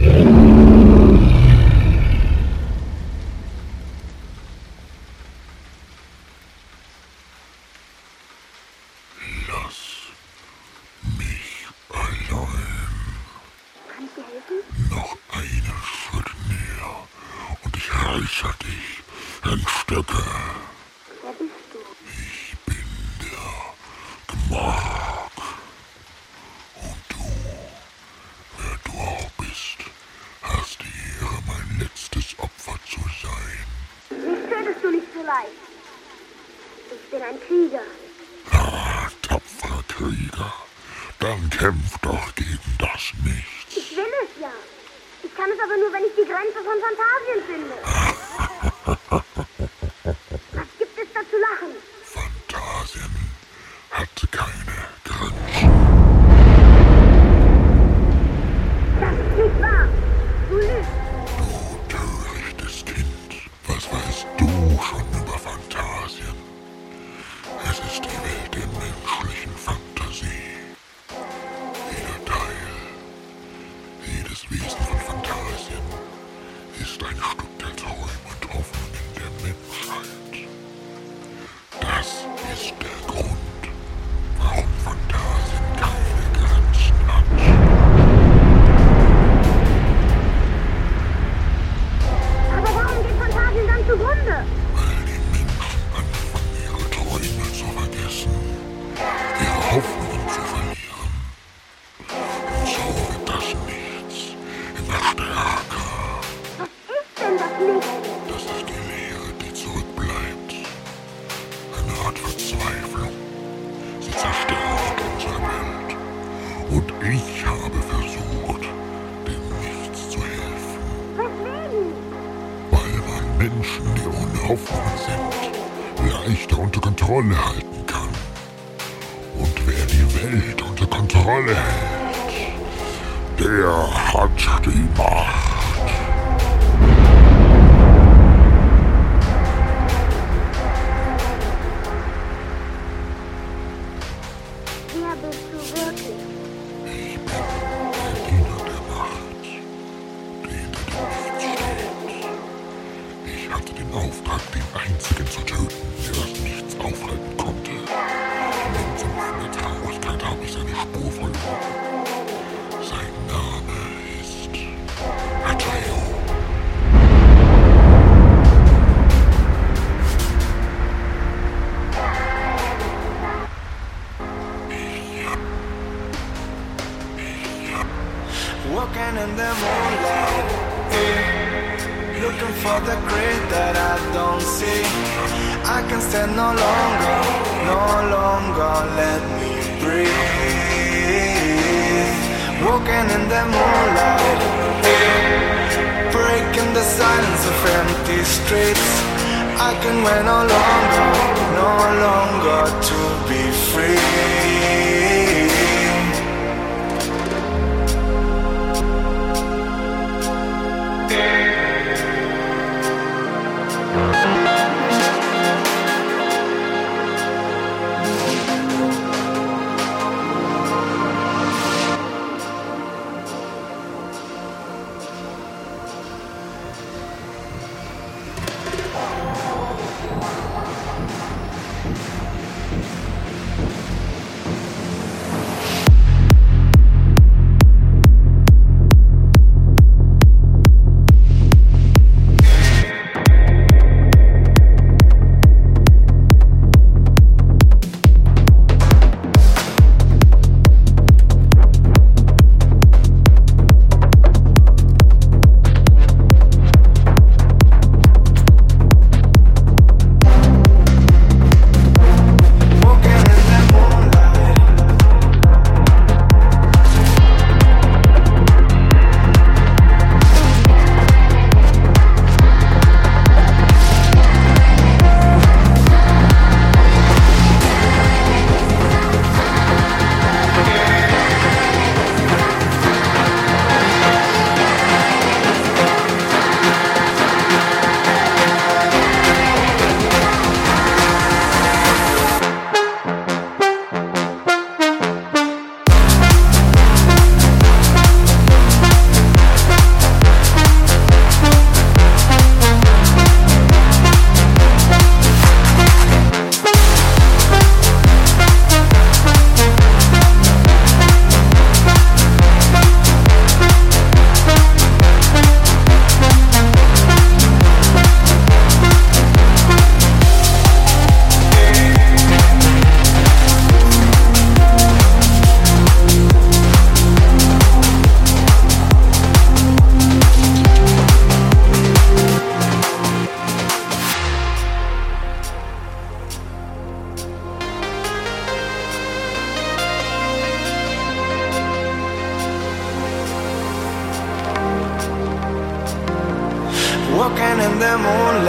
you Ich habe versucht, dem Nichts zu helfen. Weil man Menschen, die ohne Hoffnung sind, leichter unter Kontrolle halten kann. Und wer die Welt unter Kontrolle hält, der hat die Macht.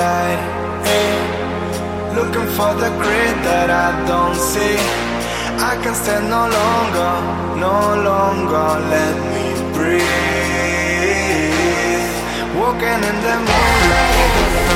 Moonlight. Hey, looking for the grid that I don't see. I can stand no longer, no longer. Let me breathe. Walking in the moonlight.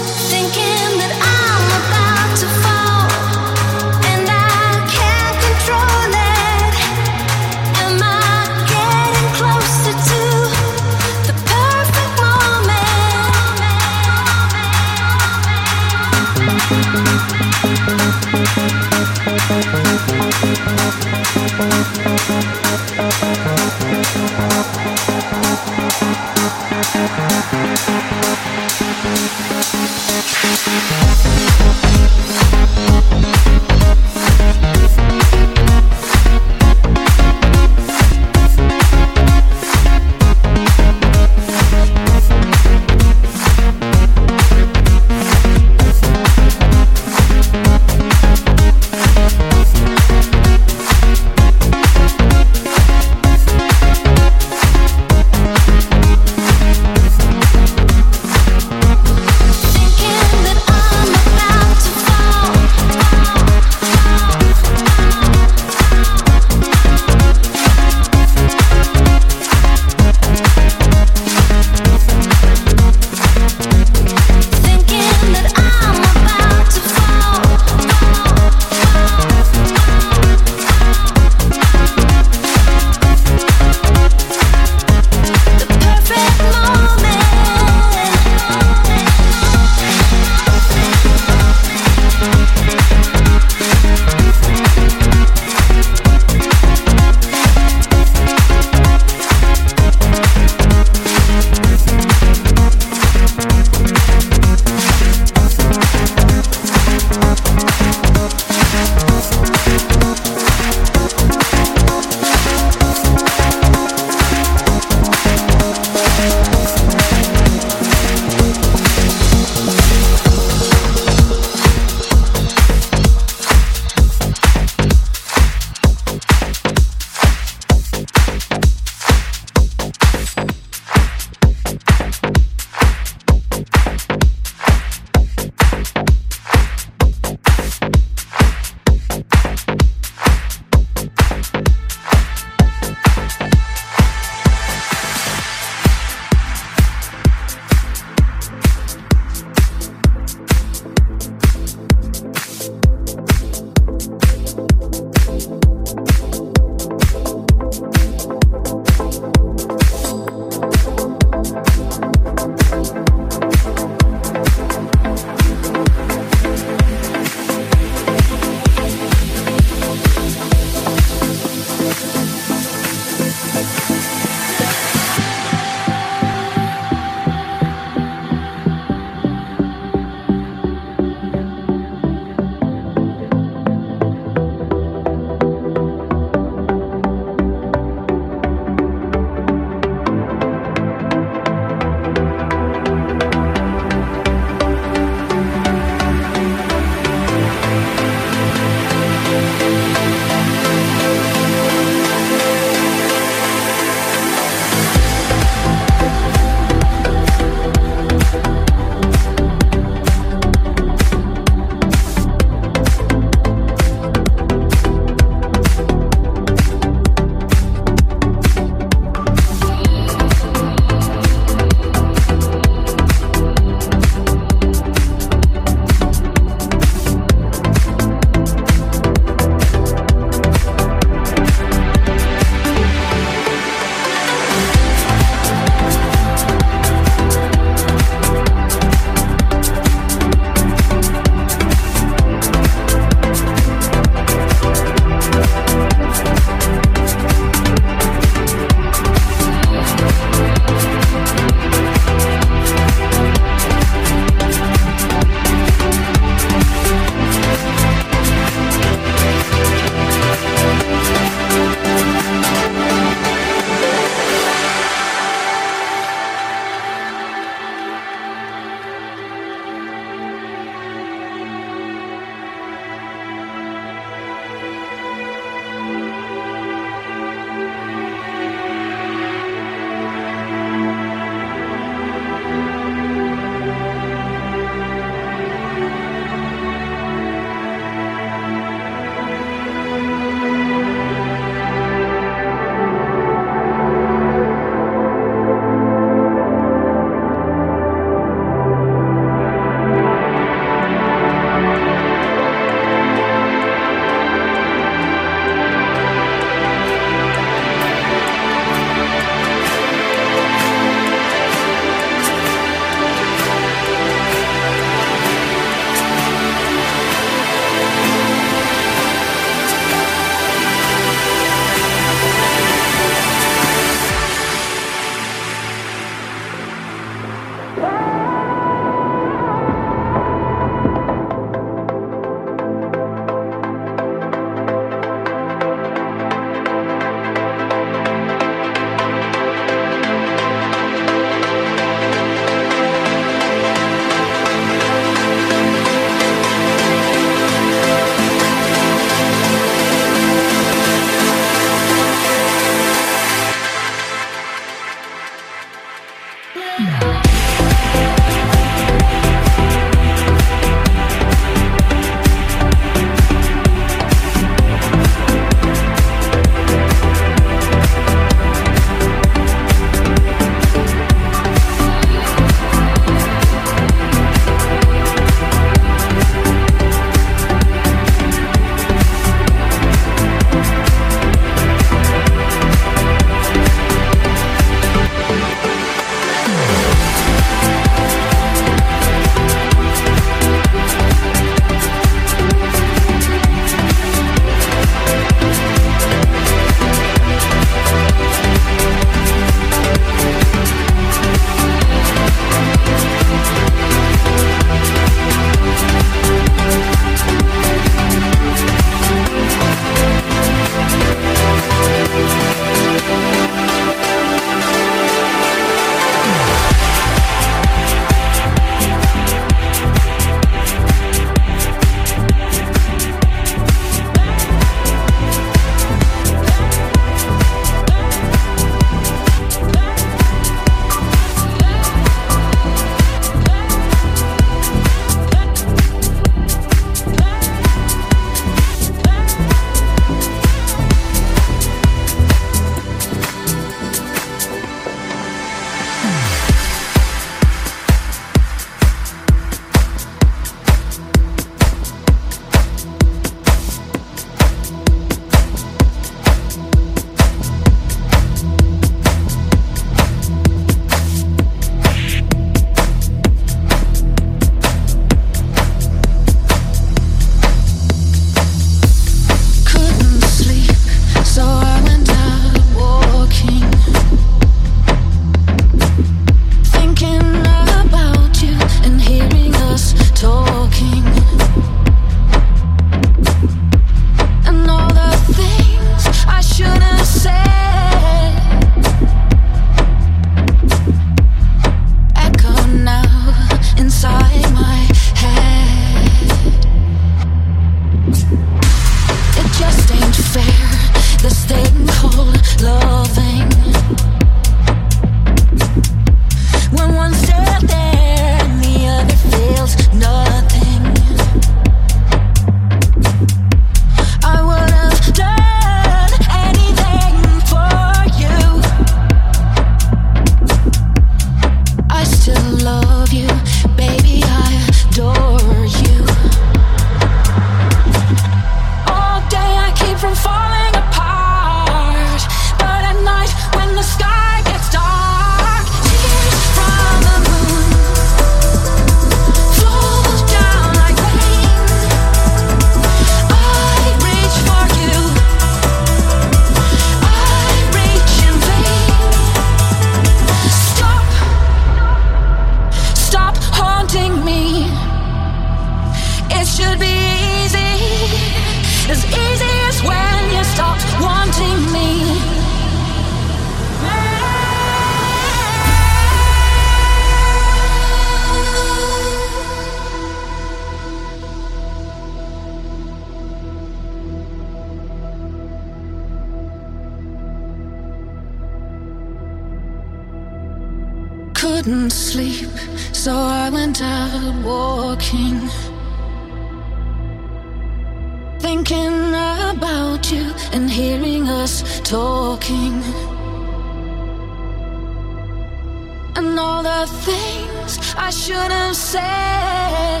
things I should have said.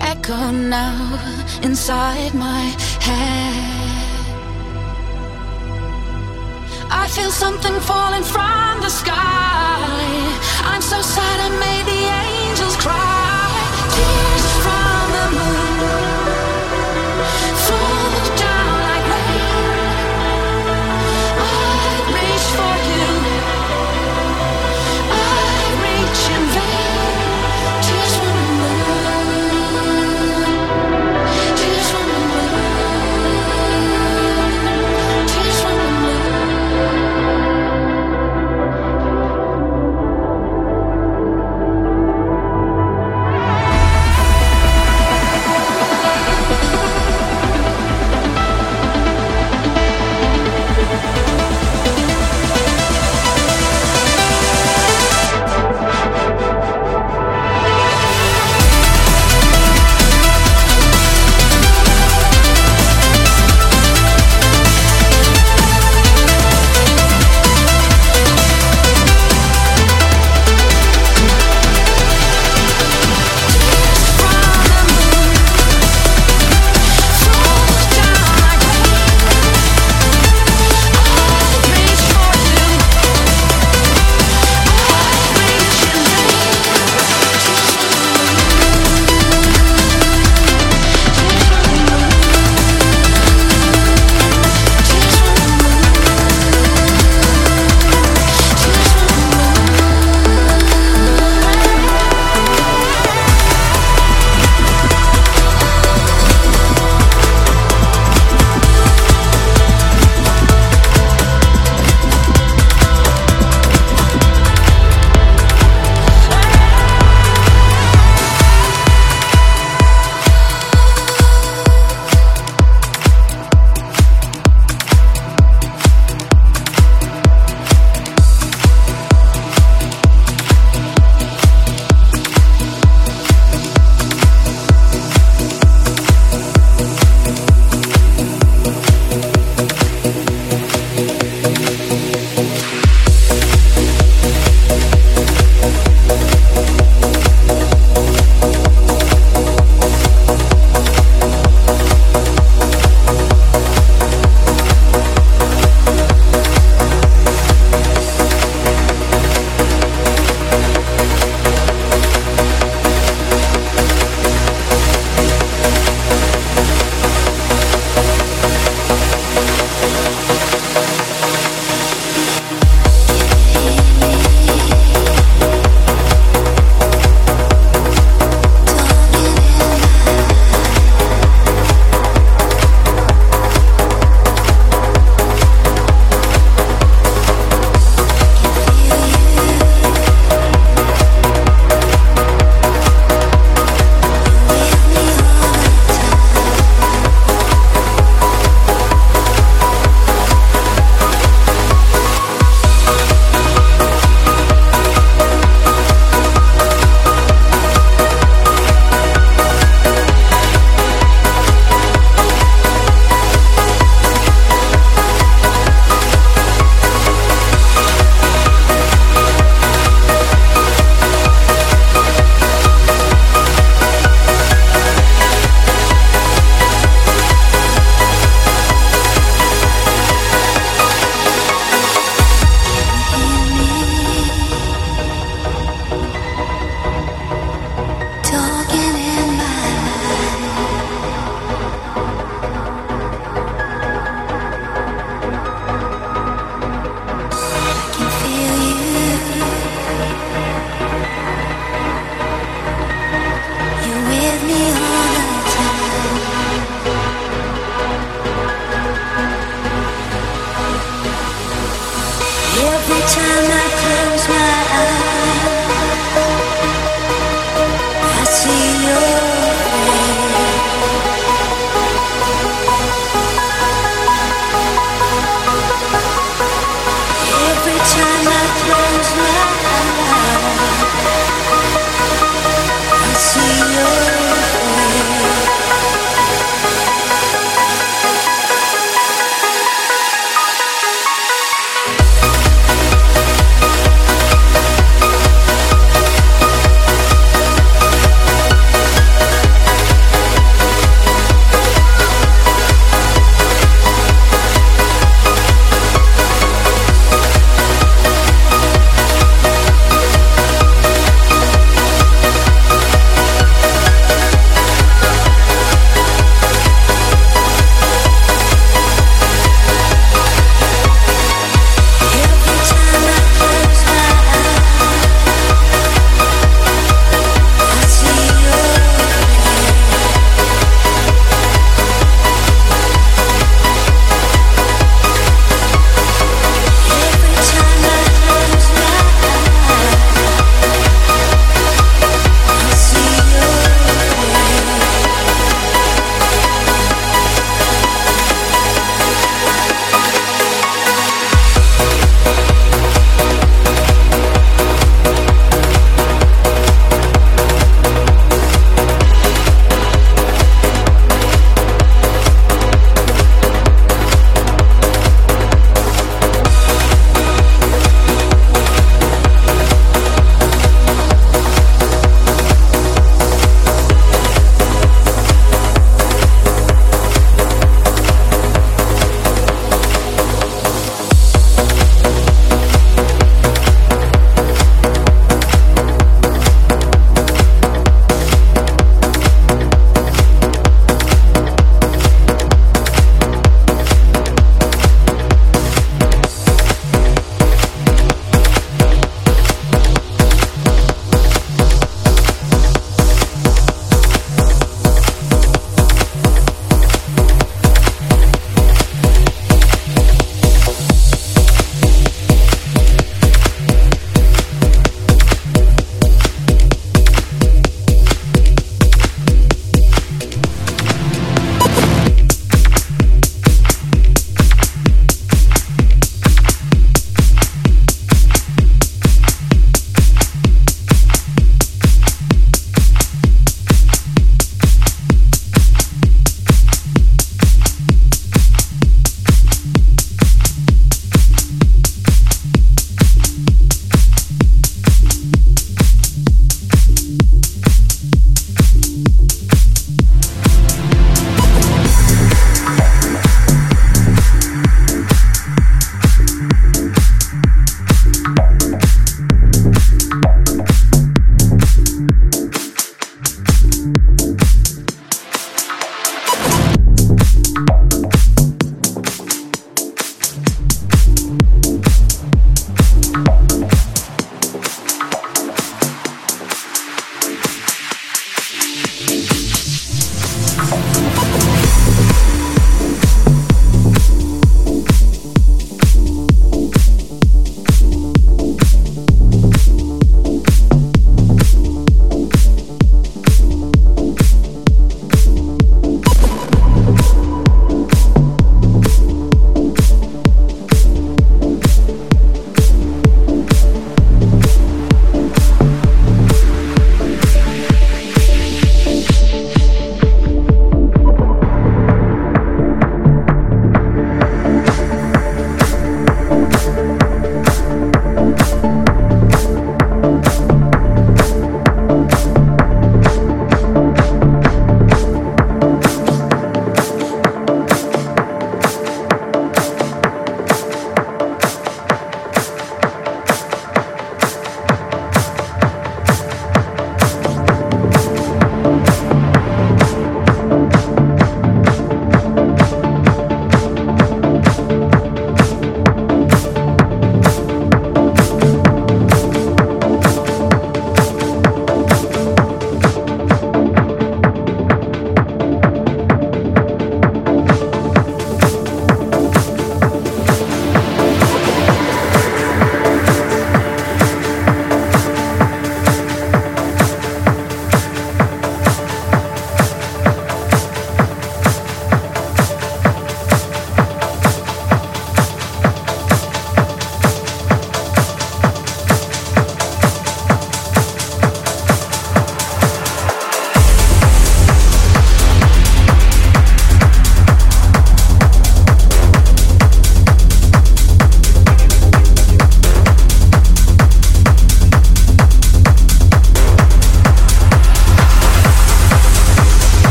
Echo now inside my head. I feel something falling from the sky. I'm so sad I made the angels cry.